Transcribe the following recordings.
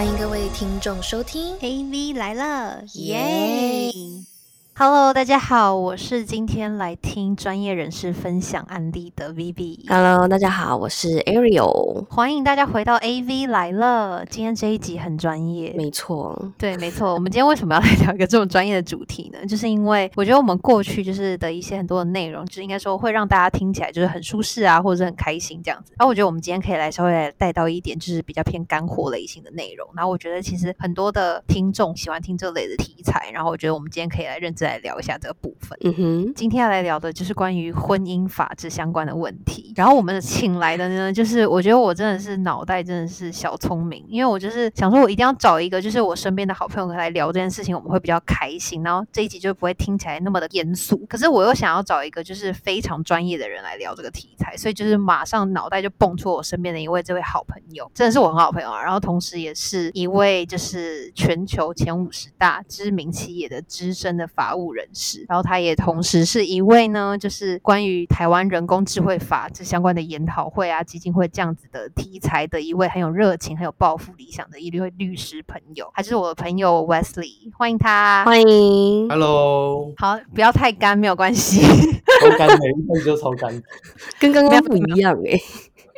欢迎各位听众收听 AV 来了，耶！Hello，大家好，我是今天来听专业人士分享案例的 Vivi。Hello，大家好，我是 Ariel。欢迎大家回到 AV 来了。今天这一集很专业，没错，对，没错。我们今天为什么要来聊一个这么专业的主题呢？就是因为我觉得我们过去就是的一些很多的内容，就是应该说会让大家听起来就是很舒适啊，或者是很开心这样子。然后我觉得我们今天可以来稍微带到一点，就是比较偏干货类型的内容。然后我觉得其实很多的听众喜欢听这类的题材，然后我觉得我们今天可以来认真来聊一下这个部分。嗯哼，今天要来聊的就是关于婚姻法制相关的问题。然后我们请来的呢，就是我觉得我真的是脑袋真的是小聪明，因为我就是想说，我一定要找一个就是我身边的好朋友来聊这件事情，我们会比较开心，然后这一集就不会听起来那么的严肃。可是我又想要找一个就是非常专业的人来聊这个题材，所以就是马上脑袋就蹦出我身边的一位这位好朋友，真的是我很好朋友啊。然后同时也是一位就是全球前五十大知名企业的资深的法务人士，然后他也同时是一位呢，就是关于台湾人工智慧法这相关的研讨会啊、基金会这样子的题材的一位很有热情、很有抱负理想的一位律师朋友，他就是我的朋友 Wesley，欢迎他。欢迎。Hello，好，不要太干，没有关系，超干的，一开始就超干。跟刚刚不一样哎、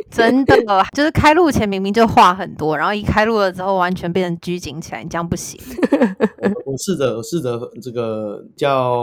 真的，就是开录前明明就话很多，然后一开录了之后完全变成拘谨起来，你这样不行。我试着我试着这个叫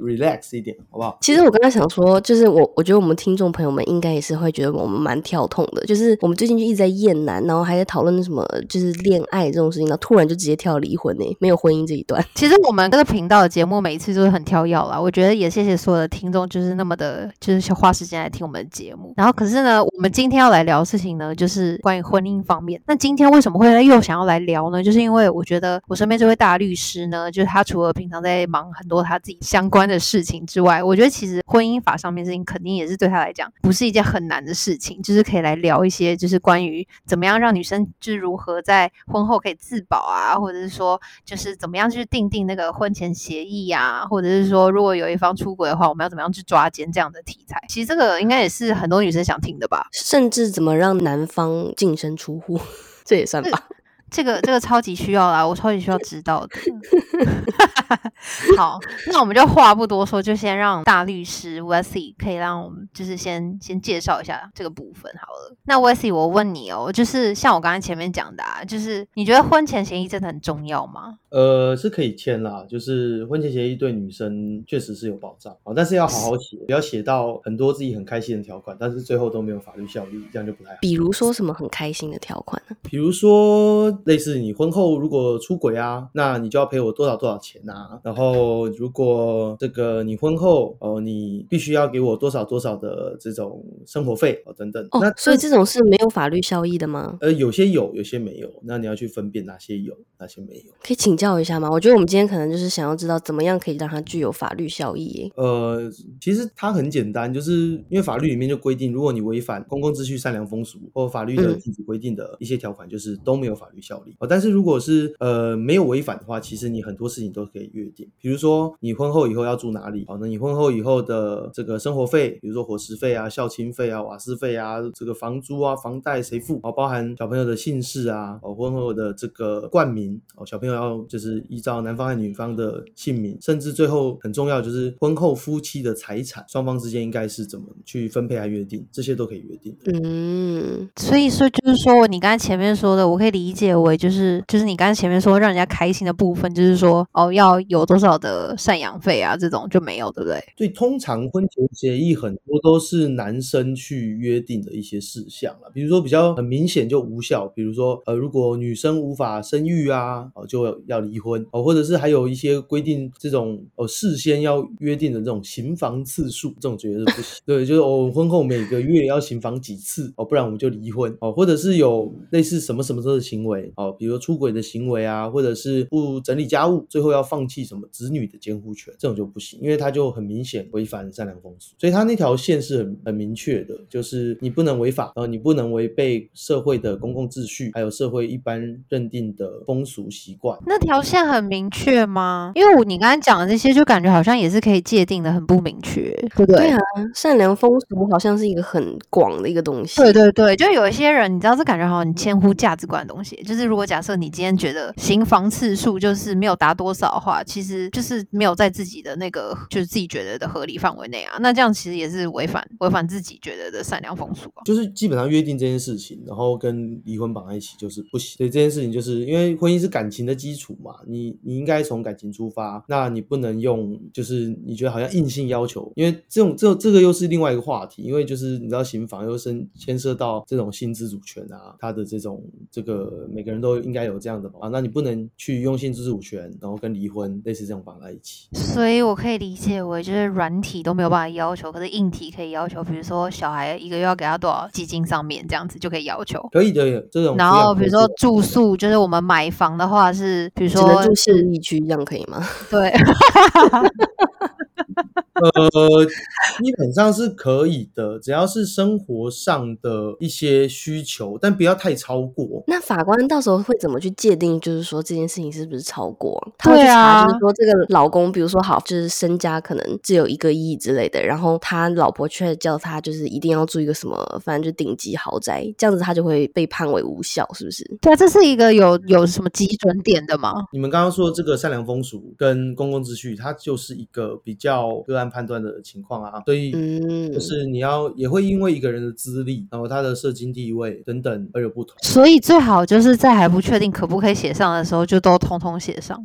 relax 一点，好不好？其实我刚刚想说，就是我我觉得我们听众朋友们应该也是会觉得我们蛮跳痛的，就是我们最近就一直在厌男，然后还在讨论什么就是恋爱这种事情，然后突然就直接跳离婚呢、没有婚姻这一段。其实我们这个频道的节目每一次都是很跳要啦，我觉得也谢谢所有的听众，就是那么的，就是花时间来听我们的节目。然后可是呢，我们今天要来聊的事情呢，就是关于婚姻方面。那今天为什么会又想要来聊呢？就是因为我觉得我身边这位大律师呢，就是他除了平常在忙很多他自己相关的事情之外，我觉得其实婚姻法上面事情肯定也是对他来讲不是一件很难的事情，就是可以来聊一些就是关于怎么样让女生就是如何在婚后可以自保啊，或者是说就是怎么样去订定那个婚前协议啊，或者是说如果有一方出轨的话，我们要怎么样去抓奸这样的题材。其实这个应该也是很多女生想听的吧。甚至怎么让男方净身出户，这也算吧。这个这个超级需要啦，我超级需要知道的。好，那我们就话不多说，就先让大律师 Wesley 可以让我们就是先先介绍一下这个部分好了。那 Wesley，我问你哦，就是像我刚才前面讲的，啊，就是你觉得婚前协议真的很重要吗？呃，是可以签啦，就是婚前协议对女生确实是有保障啊，但是要好好写，不要写到很多自己很开心的条款，但是最后都没有法律效力，这样就不太好。比如说什么很开心的条款呢？比如说，类似你婚后如果出轨啊，那你就要赔我多少多少钱啊。然后，如果这个你婚后哦、你必须要给我多少多少的这种生活费哦等等。哦那，所以这种是没有法律效益的吗？呃，有些有，有些没有。那你要去分辨哪些有，哪些没有。可以请教一下吗？我觉得我们今天可能就是想要知道怎么样可以让它具有法律效益。呃，其实它很简单，就是因为法律里面就规定，如果你违反公共秩序、善良风俗或法律的嗯禁止规定的一些条款，就是都没有法律效力。哦，但是如果是呃没有违反的话，其实你很多事情都可以约定，比如说你婚后以后要住哪里，哦，那你婚后以后的这个生活费，比如说伙食费啊、孝亲费啊、瓦斯费啊、这个房租啊、房贷谁付？哦，包含小朋友的姓氏啊，哦，婚后的这个冠名，哦，小朋友要就是依照男方和女方的姓名，甚至最后很重要就是婚后夫妻的财产，双方之间应该是怎么去分配和约定，这些都可以约定。嗯，所以说，就是说你刚才前面说的，我可以理解为就是就是你刚才前面说让人家开心的部分，就是说哦要有多少的赡养费啊，这种就没有，对不对？所以通常婚前协议很多都是男生去约定的一些事项了，比如说比较很明显就无效，比如说呃如果女生无法生育啊，哦就要离婚哦，或者是还有一些规定这种哦事先要约定的这种行房次数，这种绝对是不行。对，就是我、哦、婚后每个月要行房几次哦，不然我们就离婚哦，或者是有类似什么什么的行为哦，比如说出轨的行为啊，或者是不整理家务，最后要放弃什么子女的监护权，这种就不行，因为他就很明显违反善良风俗，所以他那条线是很很明确的，就是你不能违法，然后，你不能违背社会的公共秩序，还有社会一般认定的风俗习惯。那条线很明确吗？因为我你刚才讲的这些，就感觉好像也是可以界定的很不明确，对不对？对啊，善良风俗好像是一个很广的一个东西。对对对，就有一些人，你知道，这感觉好像很千乎价值观的东西，就是是如果假设你今天觉得行房次数就是没有达多少的话，其实就是没有在自己的那个就是自己觉得的合理范围内啊。那这样其实也是违反违反自己觉得的善良风俗啊。就是基本上约定这件事情，然后跟离婚绑在一起就是不行。所以这件事情就是因为婚姻是感情的基础嘛，你你应该从感情出发，那你不能用就是你觉得好像硬性要求，因为这种这这个又是另外一个话题，因为就是你知道刑房又是牵涉到这种性自主权啊，他的这种这个每个人都应该有这样的啊，那你不能去用性自主权，然后跟离婚类似这种绑在一起。所以我可以理解为就是软体都没有办法要求，可是硬体可以要求，比如说小孩一个月要给他多少基金上面这样子就可以要求。可以的，这种然后比如说住宿，就是我们买房的话是，比如说只能住市一区，这样可以吗？对。呃，基本上是可以的，只要是生活上的一些需求，但不要太超过。那法官到时候会怎么去界定？就是说这件事情是不是超过？他会去查，就是说这个老公，比如说好，就是身家可能只有一个亿之类的，然后他老婆却叫他就是一定要住一个什么，反正就顶级豪宅，这样子他就会被判为无效，是不是？对啊，这是一个有有什么基准点的吗？你们刚刚说这个善良风俗跟公共秩序，它就是一个比较个案判断的情况啊，所以就是你要也会因为一个人的资历，然后他的社经地位等等而有不同。所以最好就是在还不确定可不可以写上的时候，就都通通写上，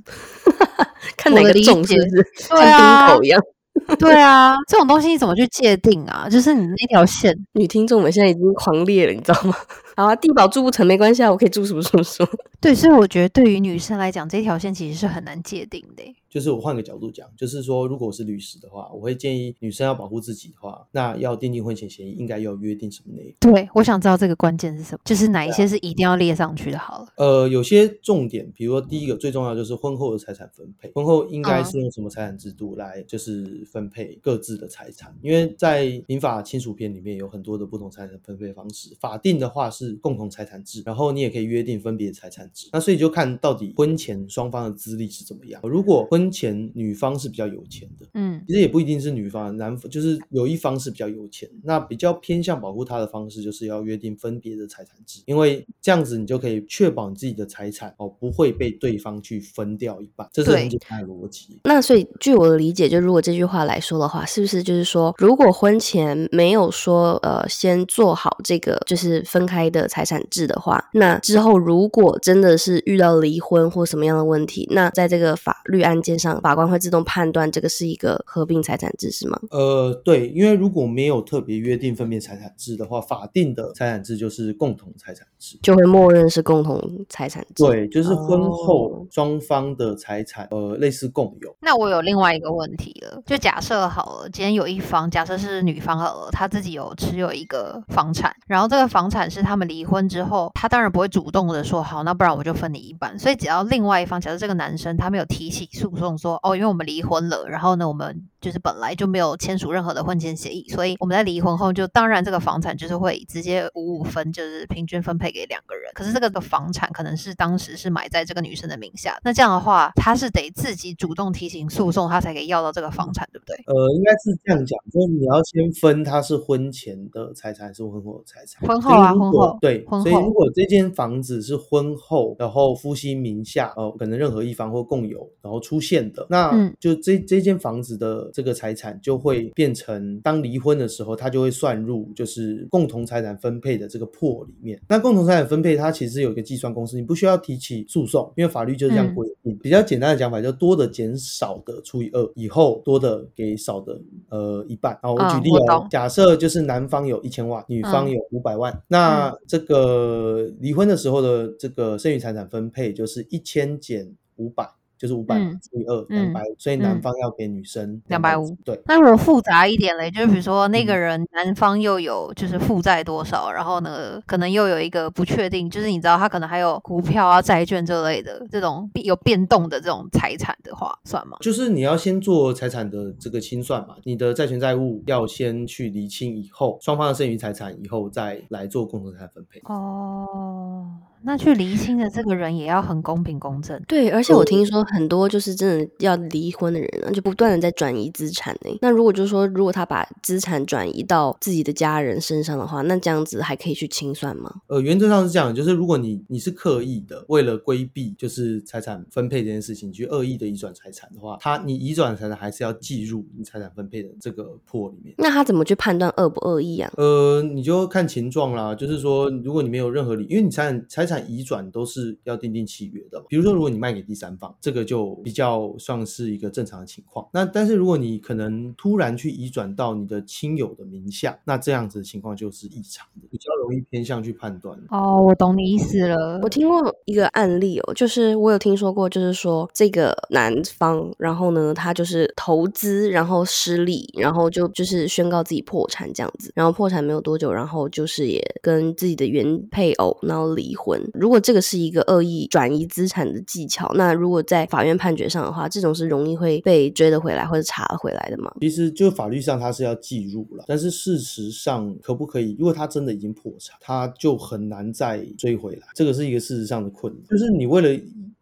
看哪个重是不是？对啊，一样。对啊，这种东西你怎么去界定啊？就是你那条线，女听众们现在已经狂裂了，你知道吗？好啊，地保住不成没关系啊，我可以住什么什么什么。对，所以我觉得对于女生来讲，这条线其实是很难界定的。就是我换个角度讲，就是说，如果我是律师的话，我会建议女生要保护自己的话，那要订定婚前协议，应该要约定什么内容？对，我想知道这个关键是什么，就是哪一些是一定要列上去的。好了，呃，有些重点，比如说第一个最重要就是婚后的财产分配，婚后应该是用什么财产制度来就是分配各自的财产？因为在民法亲属篇里面有很多的不同财产分配方式，法定的话是共同财产制，然后你也可以约定分别财产制。那所以就看到底婚前双方的资历是怎么样。如果婚前女方是比较有钱的，嗯，其实也不一定是女方，男就是有一方是比较有钱，那比较偏向保护他的方式就是要约定分别的财产制，因为这样子你就可以确保你自己的财产哦不会被对方去分掉一半，这是很简单的逻辑。那所以据我的理解，就如果这句话来说的话，是不是就是说，如果婚前没有说呃先做好这个就是分开的财产制的话，那之后如果真的是遇到离婚或什么样的问题，那在这个法律案件上，法官会自动判断这个是一个合并财产制是吗？呃，对，因为如果没有特别约定分别财产制的话，法定的财产制就是共同财产制，就会默认是共同财产制。对，就是婚后双方的财产，呃，类似共有。那我有另外一个问题了，就假设好了，今天有一方，假设是女方好了，她自己有持有一个房产，然后这个房产是他们离婚之后，他当然不会主动的说好，那不然我就分你一半。所以只要另外一方，假设这个男生他没有提起诉讼说。哦，因为我们离婚了，然后呢，我们就是本来就没有签署任何的婚前协议，所以我们在离婚后就当然这个房产就是会直接五五分，就是平均分配给两个人。可是这个的房产可能是当时是买在这个女生的名下，那这样的话，他是得自己主动提醒诉讼，他才可以要到这个房产，对不对？呃，应该是这样讲，就是你要先分他是婚前的财产还是婚后的财产。婚后啊，婚后对，所以如果这间房子是婚后，然后夫妻名下，呃，可能任何一方或共有，然后出现的。那就这这间房子的这个财产就会变成，当离婚的时候，它就会算入就是共同财产分配的这个破里面。那共同财产分配它其实有一个计算公式，你不需要提起诉讼，因为法律就是这样规定。比较简单的讲法，就多的减少的除以二，以后多的给少的呃一半。然后我举例哦，假设就是男方有一千万，女方有五百万，那这个离婚的时候的这个剩余财产分配就是一千减五百。就是五百除以二两百五，所以男方要给女生两百五。对，那如果复杂一点嘞，就是比如说那个人男方又有就是负债多少，然后呢可能又有一个不确定，就是你知道他可能还有股票啊、债券这类的这种有变动的这种财产的话，算吗？就是你要先做财产的这个清算嘛，你的债权债务要先去厘清以后，双方的剩余财产以后再来做共同财产分配。哦。那去离亲的这个人也要很公平公正。对，而且我听说很多就是真的要离婚的人啊，就不断的在转移资产呢。那如果就是说，如果他把资产转移到自己的家人身上的话，那这样子还可以去清算吗？呃，原则上是这样，就是如果你你是刻意的，为了规避就是财产分配这件事情，去恶意的移转财产的话，他你移转财产还是要计入你财产分配的这个破里面。那他怎么去判断恶不恶意啊？呃，你就看情状啦，就是说，如果你没有任何理，因为你财产财产移转都是要订定契约的嘛。比如说，如果你卖给第三方，这个就比较算是一个正常的情况。那但是如果你可能突然去移转到你的亲友的名下，那这样子的情况就是异常的，比较容易偏向去判断。哦，我懂你意思了。我听过一个案例哦，就是我有听说过，就是说这个男方，然后呢，他就是投资，然后失利，然后就就是宣告自己破产这样子，然后破产没有多久，然后就是也跟自己的原配偶然后离婚。如果这个是一个恶意转移资产的技巧，那如果在法院判决上的话，这种是容易会被追得回来或者查回来的吗？其实就法律上他是要计入了，但是事实上可不可以？如果他真的已经破产，他就很难再追回来，这个是一个事实上的困难。就是你为了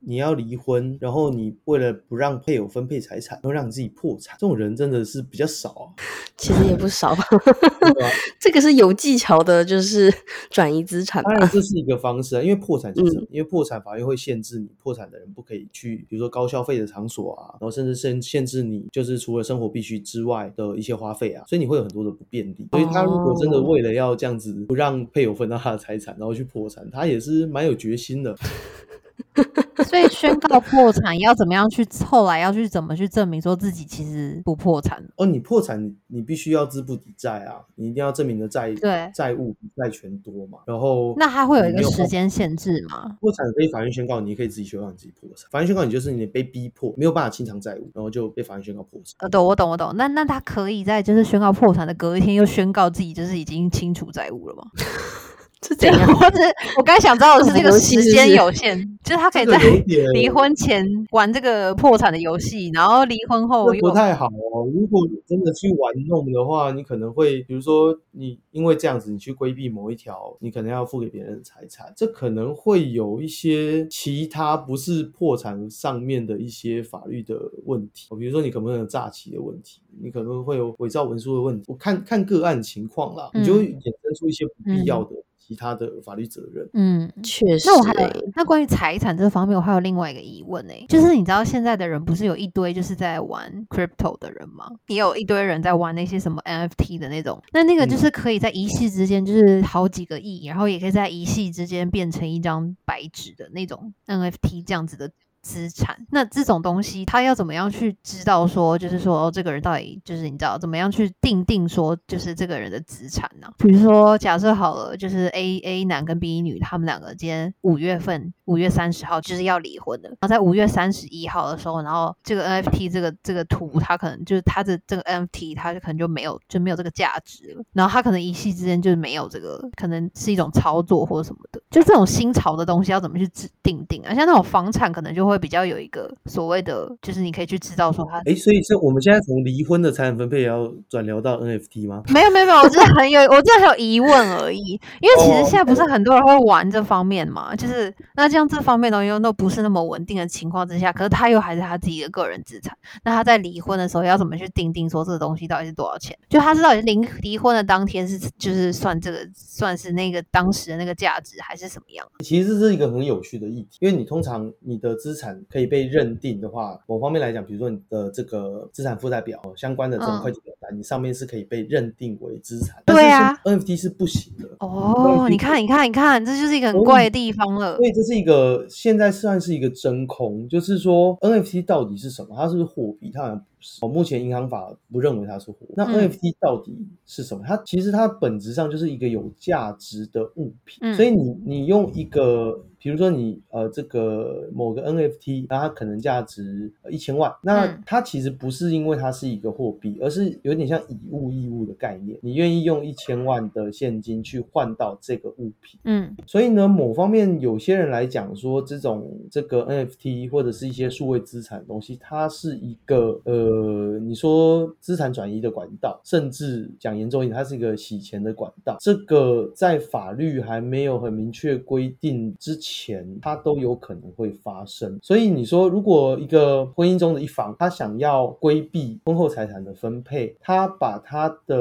你要离婚，然后你为了不让配偶分配财产，然后让你自己破产，这种人真的是比较少啊。其实也不少 这个是有技巧的，就是转移资产吧当。然这是一个方式啊，因为破产其实，嗯因为破产法院会限制你破产的人不可以去，比如说高消费的场所啊，然后甚至限限制你就是除了生活必须之外的一些花费啊，所以你会有很多的不便利。所以他如果真的为了要这样子不让配偶分到他的财产，然后去破产，他也是蛮有决心的。所以宣告破产要怎么样去？后来要去怎么去证明说自己其实不破产？哦，你破产，你你必须要资不抵债啊，你一定要证明的债对债务比债权多嘛。然后那它会有一个时间限制吗？破产可以法院宣告，你可以自己宣告你自己破产。法院宣告你就是你被逼迫，没有办法清偿债务，然后就被法院宣告破产。呃，懂，我懂，我懂。那那他可以在就是宣告破产的隔一天又宣告自己就是已经清除债务了吗？是怎样？或者我刚才想知道的是这个时间有限，就是他可以在离婚前玩这个破产的游戏，然后离婚后又不太好哦。如果你真的去玩弄的话，你可能会，比如说你因为这样子，你去规避某一条，你可能要付给别人的财产，这可能会有一些其他不是破产上面的一些法律的问题，比如说你可能有诈欺的问题，你可能会有伪造文书的问题。我看看个案情况啦，你就会衍生出一些不必要的其他的法律责任。嗯。确实、那我还那关于财产这方面，我还有另外一个疑问呢、就是你知道现在的人不是有一堆就是在玩 crypto 的人吗？也有一堆人在玩那些什么 NFT 的那种，那那个就嗯是可以在一夕之间就是好几个亿，然后也可以在一夕之间变成一张白纸的那种 NFT 这样子的。资产，那这种东西，他要怎么样去知道说，就是说、哦、这个人到底就是你知道怎么样去定定说，就是这个人的资产呢？比如说，假设好了，就是 A A 男跟 B 女他们两个今天五月份五月三十号就是要离婚的，然后在五月三十一号的时候，然后这个 NFT 这个这个图，它可能就是它的这个 NFT 它就可能就没有就没有这个价值了，然后它可能一夕之间就是没有这个，可能是一种操作或者什么的，就这种新潮的东西要怎么去制定定啊？像那种房产可能就会比较有一个所谓的，就是你可以去知道说他哎，所以是我们现在从离婚的财产分配也要转聊到 NFT 吗？没有没有没有，我只是很有，我只是很有疑问而已。因为其实哦现在不是很多人会玩这方面嘛，就是那这样这方面的东西又都不是那么稳定的情况之下，可是他又还是他自己的个人资产，那他在离婚的时候要怎么去定定说这个东西到底是多少钱？就他是到底离离婚的当天是就是算这个算是那个当时的那个价值还是什么样？其实这是一个很有趣的议题，因为你通常你的资产可以被认定的话，某方面来讲，比如说你的这个资产负债表相关的这种嗯会计表单，你上面是可以被认定为资产，对啊，NFT 是不行的。哦，你看你看你看，这就是一个很怪的地方了所。以这是一个现在算是一个真空，就是说 NFT 到底是什么？它是不是货币？它好像不是。哦，目前银行法不认为它是货币。那嗯 NFT 到底是什么？它其实它本质上就是一个有价值的物品。嗯所以你你用一个，比如说你呃这个某个 NFT，那它可能价值一千万，那嗯它其实不是因为它是一个货币，而是有点像以物易物的概念。你愿意用一千万的现金去换到这个物品。嗯所以呢，某方面有些人来讲说，这种这个 NFT 或者是一些数位资产的东西，它是一个呃，你说资产转移的管道，甚至讲严重一点，它是一个洗钱的管道。这个在法律还没有很明确规定之前，它都有可能会发生。所以你说，如果一个婚姻中的一方，他想要规避婚后财产的分配，他把他的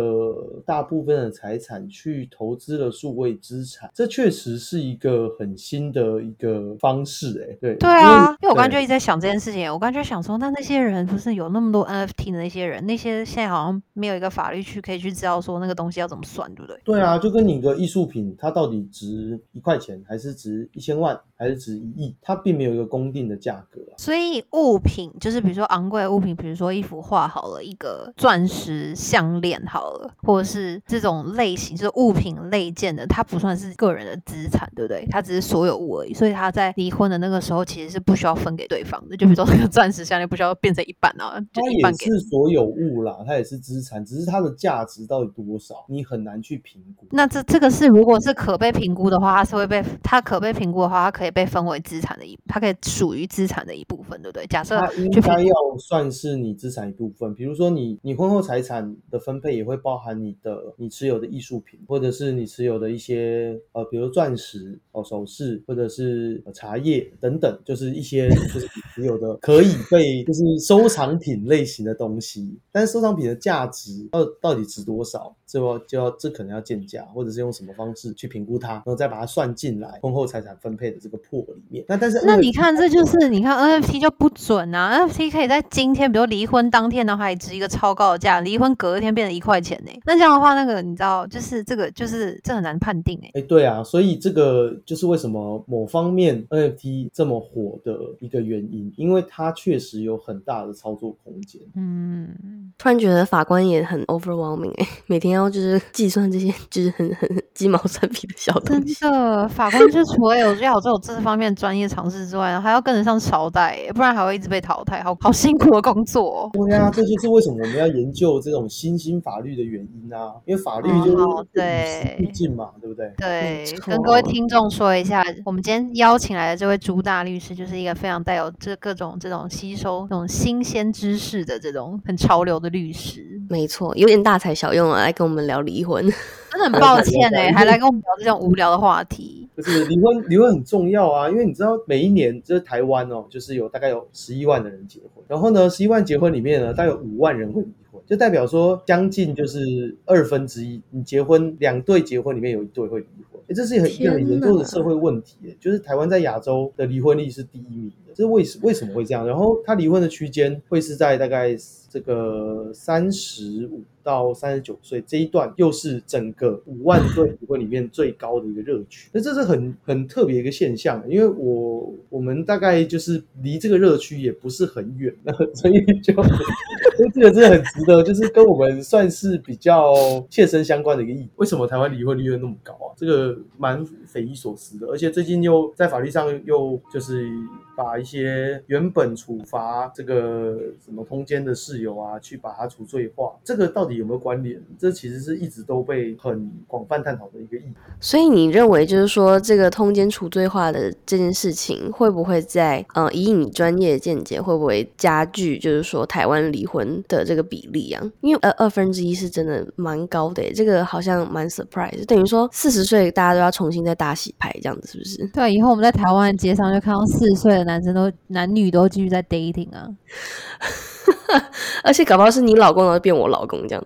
大部分的财产去投资了数位资产，这确实是一个很新的一个方式。哎，对，对啊，因为我刚刚就一直在想这件事情，我刚刚就想说，那那些人不是有那么多 NFT 的那些人，那些现在好像没有一个法律去可以去知道说那个东西要怎么算，对不对？对啊，就跟你个艺术品，它到底值一块钱，还是值一千万，还是值一亿，它并没有一个公定的价格啊。所以物品就是比如说昂贵的物品，比如说一幅画好了，一个钻石项链好了，或者是这种类型，就是物品类件的，它不算是个人的资产，对不对？它只是所有物而已。所以他在离婚的那个时候，其实是不需要分给对方的。就比如说那个钻石项链，不需要变成一半啊，就它一半给。也是所有物啦，它也是资产，只是它的价值到底多少，你很难去评估。那这这个是如果是可被评估的话，它是会被它可被评估的话，它可以被分为资产的一，它可以属于资产的一部分，对不对？假设它应该要算是你资产一部分，比如说你你婚后财产的分配也会包含你的你持有的艺术品，或者是你持有的一些呃，比如钻石哦首饰，或者是、呃茶叶等等，就是一些就是你持有的可以被就是收藏品类类型的东西，但是收藏品的价值到到底值多少，这要就要这可能要见价，或者是用什么方式去评估它，然后再把它算进来婚后财产分配的这个破里面。那但是那你看，这就是你看 NFT 就不准啊！NFT 可以在今天，比如离婚当天，的话，也值一个超高的价，离婚隔一天变成一块钱呢、那这样的话，那个你知道，就是这个就是这很难判定哎、哎，对啊，所以这个就是为什么某方面 NFT 这么火的一个原因，因为它确实有很大的操作空间。嗯，突然觉得法官也很 overwhelming 哎、每天要就是 计算这些就是很很很鸡毛蒜皮的小东真。的，法官就除了有要有这种这方面专业常识之外，还要跟得上朝代、欸，不然还会一直被淘汰，好好辛苦的工作、哦。对啊，这就是为什么我们要研究这种新兴法律的原因啊，因为法律就对毕竟嘛，对不对？对，跟各位听众说一下，我们今天邀请来的这位朱大律师，就是一个非常带有这各种这种吸收这种新鲜知识的这种很潮流的律师。没错，有点大材小用啊，来跟我们聊离婚。真的很抱歉哎、还来跟我们聊这种无聊的话题。就是离婚，离婚很重要啊，因为你知道每一年就是台湾哦，就是有大概有十一万的人结婚，然后呢，十一万结婚里面呢，大概有五万人会离婚，就代表说将近就是二分之一，你结婚两对结婚里面有一对会离婚，诶这是很一个很严重的社会问题耶，就是台湾在亚洲的离婚率是第一名的，这是为什为什么会这样？然后他离婚的区间会是在大概这个三十五到三十九岁这一段，又是整个五万对离婚里面最高的一个热区。那这是很很特别一个现象，因为我我们大概就是离这个热区也不是很远，所以就所以这个真的很值得，就是跟我们算是比较切身相关的一个意义。为什么台湾离婚率会那么高啊？这个蛮匪夷所思的，而且最近又在法律上又就是把一些原本处罚这个什么通奸的室友啊，去把它除罪化，这个到底有没有关联？这其实是一直都被很广泛探讨的一个议题。所以你认为就是说，这个通奸除罪化的这件事情，会不会在呃，以你专业的见解，会不会加剧就是说台湾离婚的这个比例啊？因为呃二分之一是真的蛮高的，这个好像蛮 surprise，等于说四十岁大家都要重新再大洗牌这样子，是不是？对，以后我们在台湾街上就看到四十岁的男生都男女都继续在 dating 啊。而且搞不好是你老公然后变我老公这样。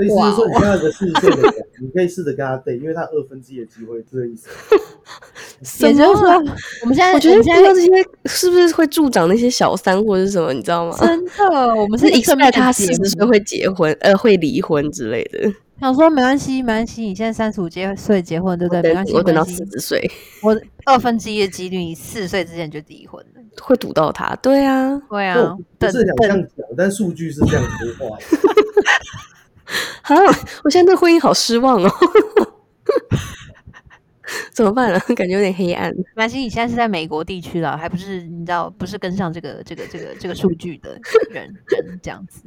所以意思就是说，你现在有个四十岁的人，你可以试着跟他 date，因为他二分之一的机会，这个意思。也就是说，我们现在我觉得现在这些是不是会助长那些小三或者是什么，你知道吗？真的，我们是是一个面 expect 他四十岁会结婚，呃，会离婚之类的。想说没关系，没关系，你现在三十五结岁结婚，对不对？没等关系，我等到四十岁我二分之一的几率，你四十岁之前就离婚了。会堵到他，对啊，对啊就，不等是想这等样讲，但数据是这样说话 好。我现在对婚姻好失望哦。怎么办呢？感觉有点黑暗。没关系，你现在是在美国地区了，还不是你知道不是跟上这个这个这个这个数据的 人人这样子。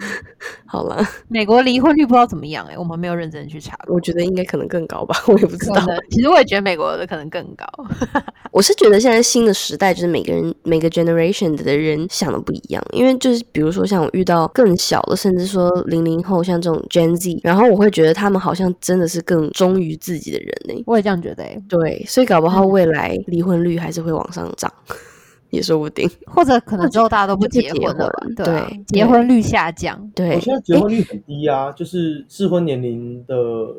好了，美国离婚率不知道怎么样哎、我们没有认真去查。我觉得应该可能更高吧，我也不知道其实我也觉得美国的可能更高。我是觉得现在新的时代，就是每个人每个 generation 的人想的不一样，因为就是比如说像我遇到更小的，甚至说零零后，像这种 Gen Z，然后我会觉得他们好像真的是更忠于自己的人呢、我也这样觉得哎、对，对，所以搞不好未来离婚率还是会往上涨，也说不定。或者可能之后大家都不结结婚了？对啊对结婚率下降。对我，现在结婚率很低啊，就是适婚年龄的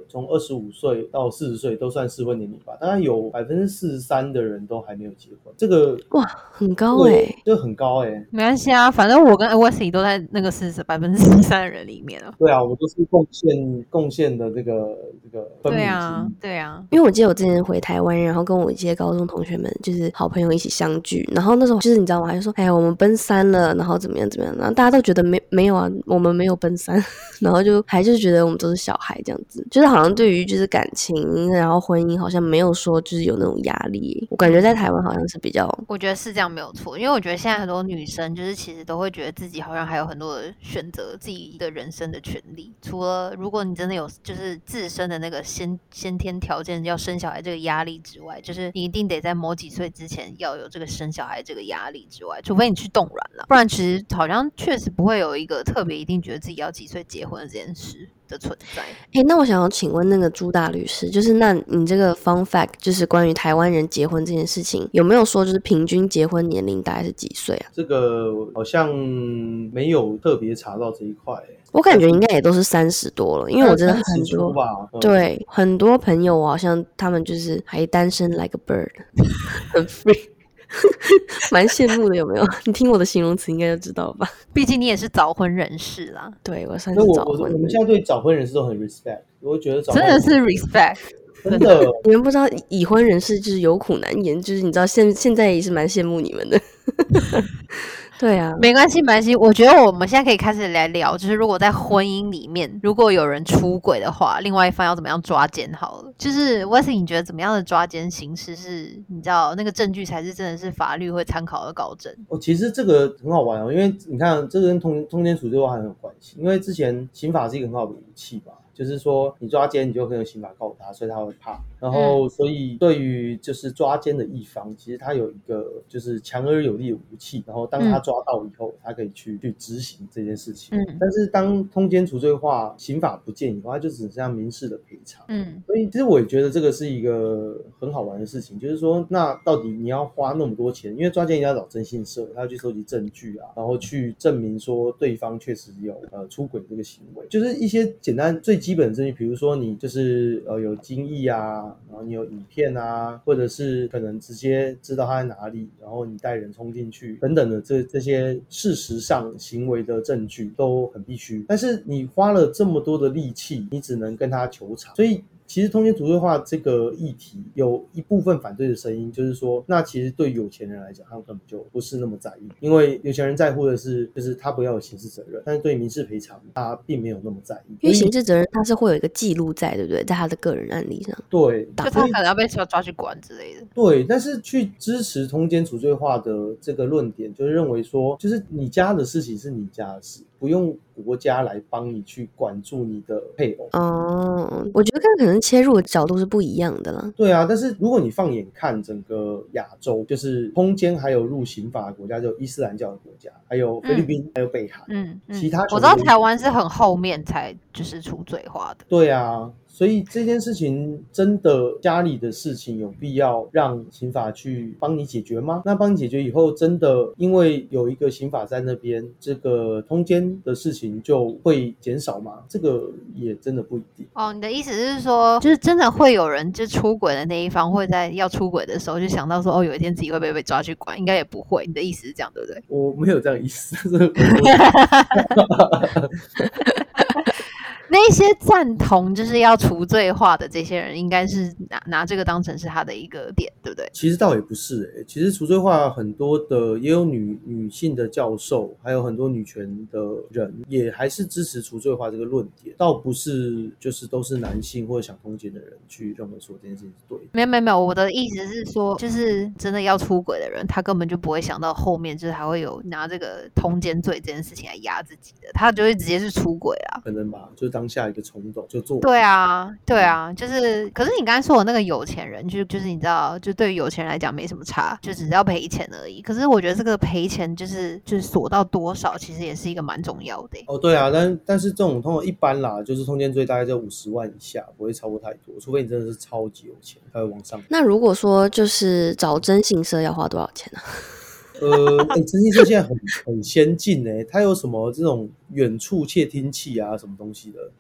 从二十五岁到四十岁都算适婚年龄吧，大概有百分之四十三的人都还没有结婚，这个哇，很高哎、这很高哎、没关系啊，反正我跟 Wesley 都在那个四十百分之四十三的人里面啊。对啊，我都是贡献贡献的这个这个分母对啊，对啊，因为我记得我之前回台湾，然后跟我一些高中同学们，就是好朋友一起相聚，然后就是你知道吗？还说，哎呀，我们奔三了，然后怎么样怎么样，然后大家都觉得没没有啊，我们没有奔三，然后就还就是觉得我们都是小孩这样子，就是好像对于就是感情，然后婚姻好像没有说就是有那种压力，我感觉在台湾好像是比较我觉得是这样没有错，因为我觉得现在很多女生就是其实都会觉得自己好像还有很多选择自己的人生的权利。除了如果你真的有就是自身的那个先先天条件要生小孩这个压力之外，就是你一定得在某几岁之前要有这个生小孩这个压力之外，除非你去冻卵了，不然其实好像确实不会有一个特别一定觉得自己要几岁结婚的这件事的存在。哎，那我想要请问那个朱大律师，就是那你这个 fun fact，就是关于台湾人结婚这件事情，有没有说就是平均结婚年龄大概是几岁啊？这个好像没有特别查到这一块、欸，我感觉应该也都是三十多了，因为我真的很30出多吧，嗯，对很多朋友，好像他们就是还单身 like a bird，很 free，蛮羡慕的，有没有？你听我的形容词应该就知道吧？毕竟你也是早婚人士啦，对我算是早婚的我我们现在对早婚人士都很 respect，我会觉得早婚真的是 respect。真的你们不知道已婚人士就是有苦难言，就是你知道现现在也是蛮羡慕你们的。对啊，没关系，没关系。我觉得我们现在可以开始来聊，就是如果在婚姻里面，如果有人出轨的话，另外一方要怎么样抓奸？好了，就是 Wesley，你觉得怎么样的抓奸形式是你知道那个证据才是真的是法律会参考的高证？哦，其实这个很好玩哦，因为你看，这个跟通通奸处罪化很有关系。因为之前刑法是一个很好的武器吧，就是说你抓奸，你就可以用刑法告他，所以他会怕。然后，所以对于就是抓奸的一方，其实他有一个就是强而有力的武器。然后，当他抓到以后，他可以去去执行这件事情。嗯但是，当通奸除罪化，刑法不见以后，他就只剩下民事的赔偿。嗯所以其实我也觉得这个是一个很好玩的事情，就是说，那到底你要花那么多钱？因为抓奸一定要找征信社，他要去收集证据啊，然后去证明说对方确实有呃出轨这个行为，就是一些简单最基本的证据，比如说你就是呃有精液啊，然后你有影片啊，或者是可能直接知道他在哪里，然后你带人冲进去等等的这这些事实上行为的证据都很必须。但是你花了这么多的力气，你只能跟他求偿，所以。其实通奸除罪化这个议题有一部分反对的声音，就是说，那其实对有钱人来讲，他们根本就不是那么在意，因为有钱人在乎的是，就是他不要有刑事责任，但是对民事赔偿，他并没有那么在意。因为刑事责任他是会有一个记录在，对不对？在他的个人案例上。对，就他可能要被抓抓去管之类的。对，但是去支持通奸除罪化的这个论点，就是认为说，就是你家的事情是你家的事，不用国家来帮你去管住你的配偶。哦，我觉得跟可能切入的角度是不一样的啦。对啊，但是如果你放眼看整个亚洲，就是空间还有入刑法的国家，就伊斯兰教的国家，还有菲律宾，还有北韩。嗯嗯，其他我知道台湾是很后面才就是出罪化的。对啊，所以这件事情真的家里的事情有必要让刑法去帮你解决吗？那帮你解决以后，真的因为有一个刑法在那边，这个通奸的事情就会减少吗？这个也真的不一定。哦，你的意思是说，就是真的会有人就出轨的那一方会在要出轨的时候就想到说，哦，有一天自己会被被抓去管，应该也不会。你的意思是这样，对不对？我没有这样意思，那些赞同就是要除罪化的这些人，应该是拿拿这个当成是他的一个点，对不对？其实倒也不是诶、其实除罪化很多的也有女女性的教授，还有很多女权的人，也还是支持除罪化这个论点，倒不是就是都是男性或者想通奸的人去认为说这件事情是对的。没有没有没有，我的意思是说，就是真的要出轨的人，他根本就不会想到后面就是还会有拿这个通奸罪这件事情来压自己的，他就会直接是出轨啊。可能吧，就当当下一个冲动就做。对啊，对啊，就是，可是你刚才说我那个有钱人，就就是你知道，就对于有钱人来讲没什么差，就只是要赔钱而已。可是我觉得这个赔钱就是就是锁到多少，其实也是一个蛮重要的欸。哦，对啊，但但是这种通常一般啦，就是通奸罪大概在五十万以下，不会超过太多，除非你真的是超级有钱，才会往上。那如果说就是找征信社要花多少钱呢、呃，哎、征信社现在很很先进呢、它有什么这种远处窃听器啊，什么东西的？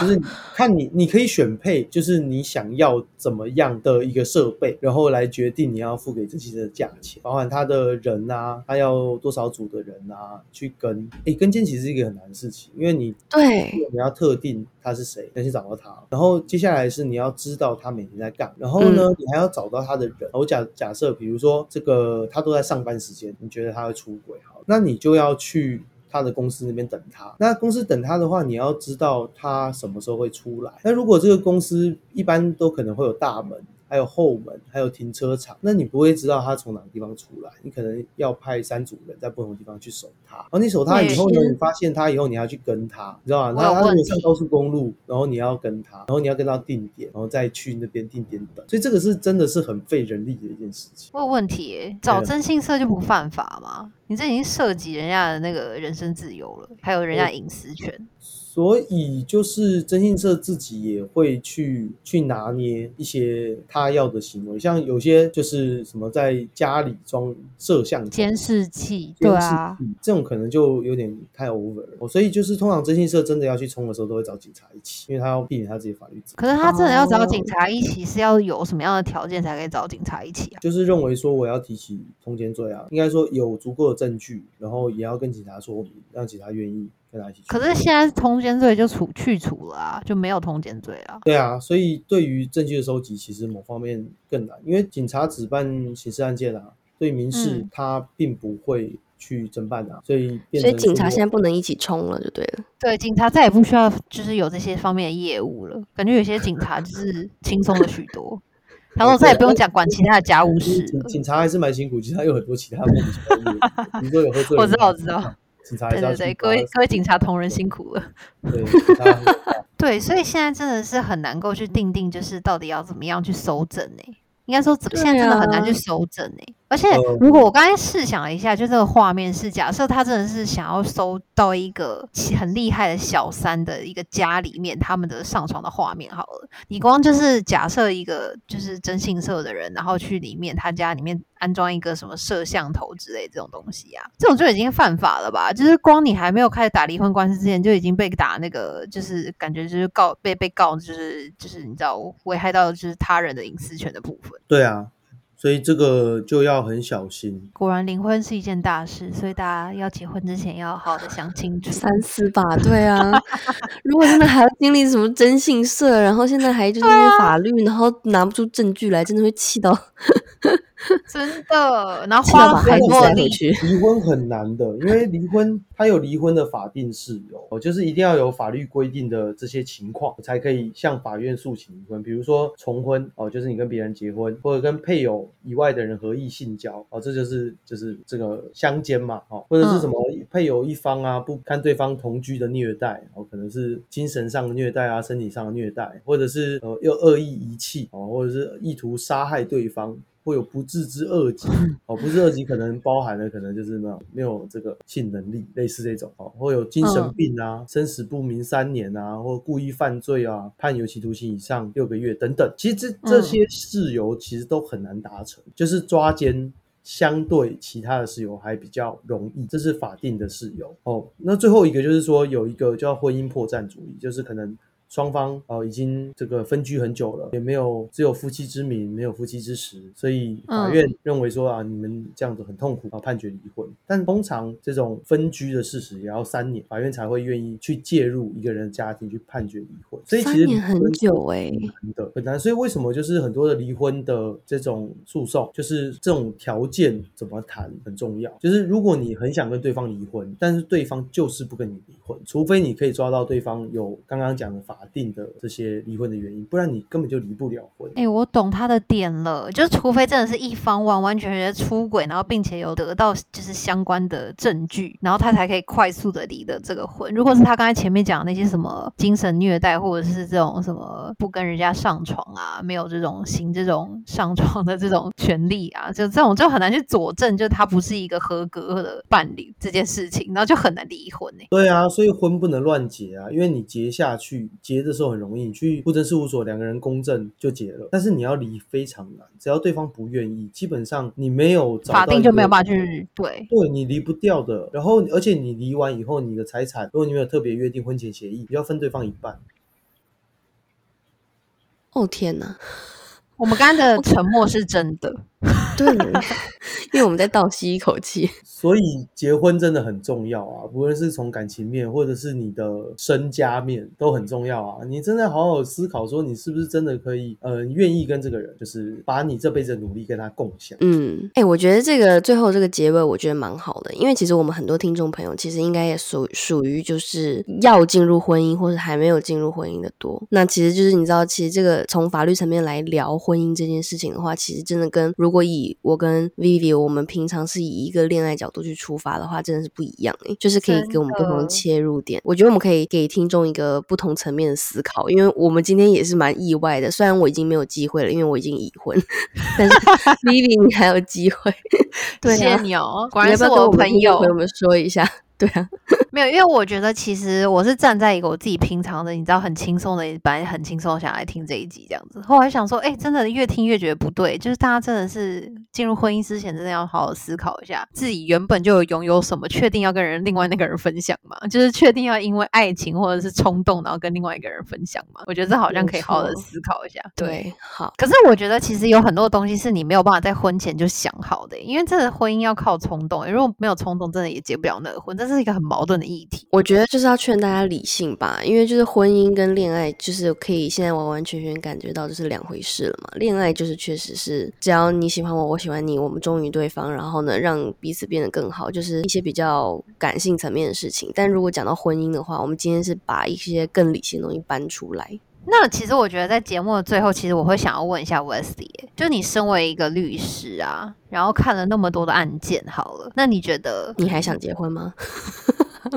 就是你看你，你可以选配，就是你想要怎么样的一个设备，然后来决定你要付给征信社的价钱，包含他的人啊，他要多少组的人啊去跟。哎，跟监其实是一个很难的事情，因为你对，你要特定他是谁，要去找到他，然后接下来是你要知道他每天在干，然后呢，你还要找到他的人。我假假设，比如说这个他都在上班时间，你觉得他会出轨，好，那你就要去。他的公司那边等他，那公司等他的话，你要知道他什么时候会出来。那如果这个公司一般都可能会有大门，还有后门，还有停车场，那你不会知道他从哪个地方出来，你可能要派三组人在不同的地方去守他。然后你守他以后呢，你发现他以后，你要去跟他，你知道吗？他他上高速公路，然后你要跟他，然后你要跟到定点，然后再去那边定点等，所以这个是真的是很费人力的一件事情。我有问题耶，找征信社就不犯法吗？你这已经涉及人家的那个人身自由了，还有人家隐私权。所以就是征信社自己也会去去拿捏一些他要的行为，像有些就是什么在家里装摄像头监视器，对啊，这种可能就有点太 over 了。哦所以就是通常征信社真的要去冲的时候，都会找警察一起，因为他要避免他自己法律责任。可是他真的要找哦警察一起，是要有什么样的条件才可以找警察一起啊？就是认为说我要提起通奸罪啊，应该说有足够的证据，然后也要跟警察说明，让警察愿意跟他一起去。可是现在通奸罪就除去除了啊，就没有通奸罪啊。对啊，所以对于证据的收集，其实某方面更难，因为警察只办刑事案件啊，对民事嗯他并不会去侦办啊，所以所以警察现在不能一起冲了，就对了。对，警察再也不需要就是有这些方面的业务了，感觉有些警察就是轻松了许多，然后再也不用讲管其他的家务事。警警察还是蛮辛苦，其实他有很多其他的业务，比如说有喝醉，我知道，我知道。。警察还是对对对，各位各位警察同仁辛苦了。对，所以现在真的是很难够去定定，就是到底要怎么样去搜证呢、应该说，对现在真的很难啊。去搜证诶、而且呃，如果我刚才试想了一下，就这个画面是，假设他真的是想要搜到一个很厉害的小三的一个家里面，他们的上床的画面好了，你光就是假设一个就是征信社的人，然后去里面他家里面安装一个什么摄像头之类这种东西啊，这种就已经犯法了吧？就是光你还没有开始打离婚官司之前，就已经被打那个，就是感觉就是告被被告，就是就是你知道危害到就是他人的隐私权的部分。对啊，所以这个就要很小心。果然离婚是一件大事，所以大家要结婚之前要好好的想清楚。三思吧，对啊。如果真的还要经历什么征信社，然后现在还就是因为法律，然后拿不出证据来，真的会气到真的，然后气花了到把孩子很多力。离婚很难的，因为离婚它有离婚的法定事由，哦，就是一定要有法律规定的这些情况才可以向法院诉请离婚。比如说重婚哦，就是你跟别人结婚，或者跟配偶以外的人合意性交哦，这就是就是这个相奸嘛哦，或者是什么配偶一方啊不堪对方同居的虐待哦，可能是精神上的虐待啊，身体上的虐待，或者是呃又恶意遗弃哦，或者是意图杀害对方。会有不治之恶疾哦，不治恶疾可能包含了可能就是那种没有这个性能力，类似这种哦，会有精神病啊、生死不明三年啊，或故意犯罪啊，判有期徒刑以上六个月等等。其实这这些事由其实都很难达成，就是抓奸。相对其他的事由还比较容易，这是法定的事由哦。那最后一个就是说有一个叫婚姻破绽主义，就是可能双方呃已经这个分居很久了，也没有只有夫妻之名，没有夫妻之实，所以法院认为说啊，你们这样子很痛苦，啊判决离婚。但通常这种分居的事实也要三年，法院才会愿意去介入一个人的家庭去判决离婚。所以其实很久哎、很难的，很难。所以为什么就是很多的离婚的这种诉讼，就是这种条件怎么谈很重要。就是如果你很想跟对方离婚，但是对方就是不跟你离婚，除非你可以抓到对方有刚刚讲的法法定的这些离婚的原因，不然你根本就离不了婚。哎、我懂他的点了，就是除非真的是一方完完全全出轨，然后并且有得到就是相关的证据，然后他才可以快速的离的这个婚。如果是他刚才前面讲的那些什么精神虐待，或者是这种什么不跟人家上床啊，没有这种行这种上床的这种权利啊，就这种就很难去佐证，就他不是一个合格的伴侣这件事情，然后就很难离婚哎、对啊，所以婚不能乱结啊，因为你结下去，结的时候很容易，你去户政事务所两个人公证就结了，但是你要离非常难，只要对方不愿意，基本上你没有找到法定就没有办法去对。对你离不掉的，然后而且你离完以后，你的财产，如果你没有特别约定婚前协议，你要分对方一半。哦天哪，我们刚刚的 沉默是真的。对，因为我们在倒吸一口气。所以结婚真的很重要啊，不论是从感情面，或者是你的身家面，都很重要啊。你真的好好思考，说你是不是真的可以，呃，愿意跟这个人，就是把你这辈子的努力跟他共享。嗯，哎、我觉得这个最后这个结尾，我觉得蛮好的，因为其实我们很多听众朋友其实应该也属属于就是要进入婚姻或者还没有进入婚姻的多。那其实就是你知道，其实这个从法律层面来聊婚姻这件事情的话，其实真的跟如果以我跟 Vivi 我们平常是以一个恋爱角度去出发的话，真的是不一样诶、就是可以给我们不同的切入点。我觉得我们可以给听众一个不同层面的思考，因为我们今天也是蛮意外的，虽然我已经没有机会了，因为我已经已婚，但是 Vivi 你还有机会。对啊谢谢，你哦，果你要不然是我朋友跟我们说一下？对啊，没有，因为我觉得其实我是站在一个我自己平常的，你知道很轻松的，本来很轻松想来听这一集这样子。后来想说，哎、真的越听越觉得不对，就是大家真的是进入婚姻之前，真的要好好思考一下，自己原本就有拥有什么，确定要跟人另外那个人分享吗？就是确定要因为爱情或者是冲动，然后跟另外一个人分享吗？我觉得这好像可以好好的思考一下。对，好，可是我觉得其实有很多东西是你没有办法在婚前就想好的，因为这个婚姻要靠冲动，如果没有冲动，真的也结不了那个婚，这是一个很矛盾的议题。我觉得就是要劝大家理性吧，因为就是婚姻跟恋爱，就是可以现在完完全全感觉到就是两回事了嘛。恋爱就是确实是只要你喜欢我，我喜欢你，我们忠于对方，然后呢让彼此变得更好，就是一些比较感性层面的事情。但如果讲到婚姻的话，我们今天是把一些更理性的东西搬出来。那其实我觉得在节目的最后，其实我会想要问一下 Wesley，就你身为一个律师啊，然后看了那么多的案件，好了，那你觉得你还想结婚吗？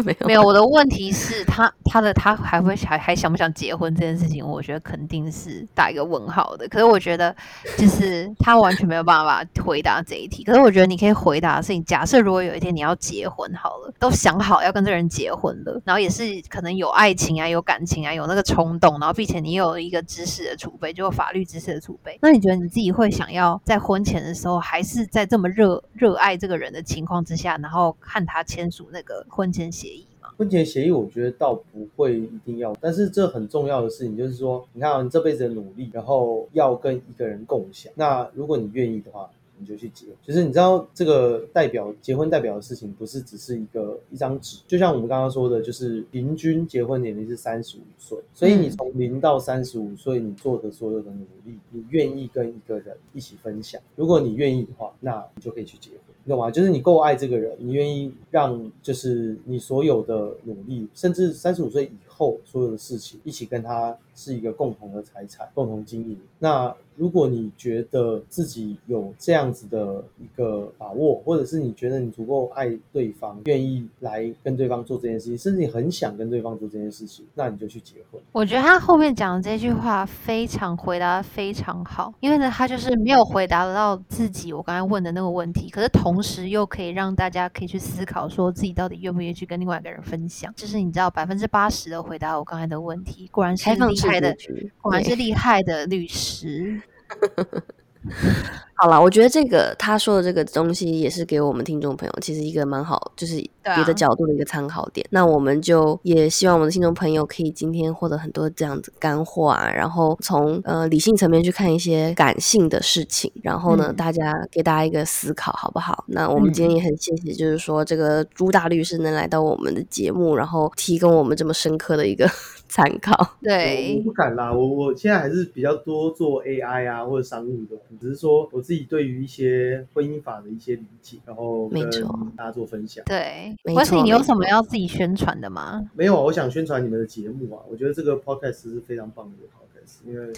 没有，没有，我的问题是他他的他还会还还想不想结婚这件事情，我觉得肯定是打一个问号的。可是我觉得就是 他完全没有办法回答这一题。可是我觉得你可以回答的事情，假设如果有一天你要结婚好了，都想好要跟这个人结婚了，然后也是可能有爱情啊、有感情啊、有那个冲动，然后并且你有一个知识的储备，就有法律知识的储备，那你觉得你自己会想要在婚前的时候，还是在这么热热爱这个人的情况之下，然后和他签署那个婚前协议吗？婚前协议我觉得倒不会一定要，但是这很重要的事情就是说，你看、你这辈子的努力，然后要跟一个人共享。那如果你愿意的话，你就去结。就是你知道这个代表结婚代表的事情，不是只是一个一张纸，就像我们刚刚说的，就是平均结婚年龄是三十五岁，所以你从零到三十五岁，你做的所有的努力，你愿意跟一个人一起分享。如果你愿意的话，那你就可以去结婚。你懂吗？就是你够爱这个人，你愿意让就是你所有的努力，甚至三十五岁以后所有的事情，一起跟他是一个共同的财产，共同经营。那如果你觉得自己有这样子的一个把握，或者是你觉得你足够爱对方，愿意来跟对方做这件事情，甚至你很想跟对方做这件事情，那你就去结婚。我觉得他后面讲的这句话非常回答非常好，因为呢，他就是没有回答到自己我刚才问的那个问题，可是同时又可以让大家可以去思考，说自己到底愿不愿意去跟另外一个人分享。就是你知道百分之八十的回答我刚才的问题，果然是厉害的果然是厉害的律师。好了，我觉得这个他说的这个东西也是给我们听众朋友其实一个蛮好，就是别的角度的一个参考点。那我们就也希望我们的听众朋友可以今天获得很多这样子干货啊，然后从呃理性层面去看一些感性的事情，然后呢，嗯大家给大家一个思考，好不好？那我们今天也很谢谢，就是说这个朱大律师能来到我们的节目，然后提供我们这么深刻的一个 参考。对我对不敢啦，我我现在还是比较多做 AI 啊或者商务的，只是说我自己对于一些婚姻法的一些理解，然后跟没错大家做分享。对，没或是你有什么要自己宣传的吗？没有，我想宣传你们的节目啊，我觉得这个 podcast 是非常棒的 podcast，因为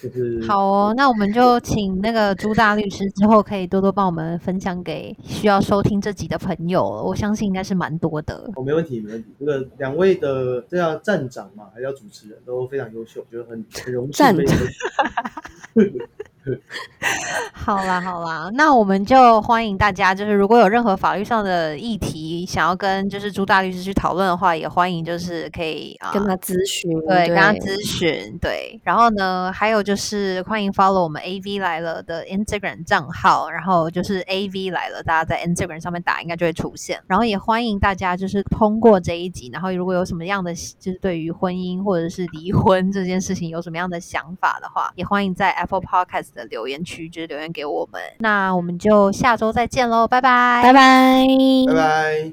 就是好哦，那我们就请那个朱大律师之后可以多多帮我们分享给需要收听这集的朋友，我相信应该是蛮多的。哦，没问题，没问题。这个两位的这叫站长嘛，还叫主持人，都非常优秀，觉得很很荣幸站被你们 好啦好啦，那我们就欢迎大家，就是如果有任何法律上的议题想要跟就是朱大律师去讨论的话，也欢迎就是可以啊。跟他咨询，对，跟他咨询，对，然后呢，还有就是欢迎 follow 我们 AV 来了的 Instagram 账号，然后就是 AV 来了，大家在 Instagram 上面打应该就会出现，然后也欢迎大家就是通过这一集，然后如果有什么样的就是对于婚姻或者是离婚这件事情有什么样的想法的话，也欢迎在 Apple Podcast 的留言区就是留言给我们，那我们就下周再见喽，拜拜，拜拜，拜拜。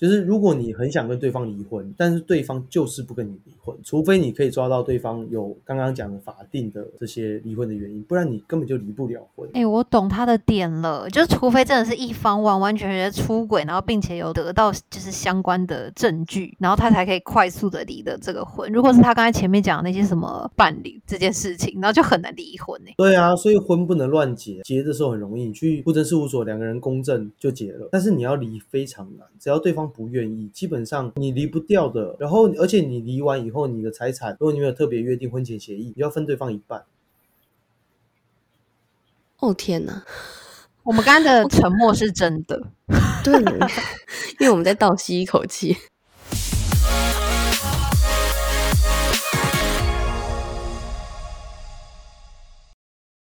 就是如果你很想跟对方离婚，但是对方就是不跟你离婚，除非你可以抓到对方有刚刚讲的法定的这些离婚的原因，不然你根本就离不了婚。哎、我懂他的点了，就是除非真的是一方完完全全出轨，然后并且有得到就是相关的证据，然后他才可以快速的离的这个婚。如果是他刚才前面讲的那些什么伴侣这件事情，然后就很难离婚呢、对啊，所以婚不能乱结，结的时候很容易，你去户政事务所两个人公证就结了，但是你要离非常难，只要对方不愿意，基本上你离不掉的。然后而且你离完以后，你的财产如果你没有特别约定婚前协议，你要分对方一半。哦天哪，我们刚刚的沉默是真的。对，因为我们在倒吸一口气。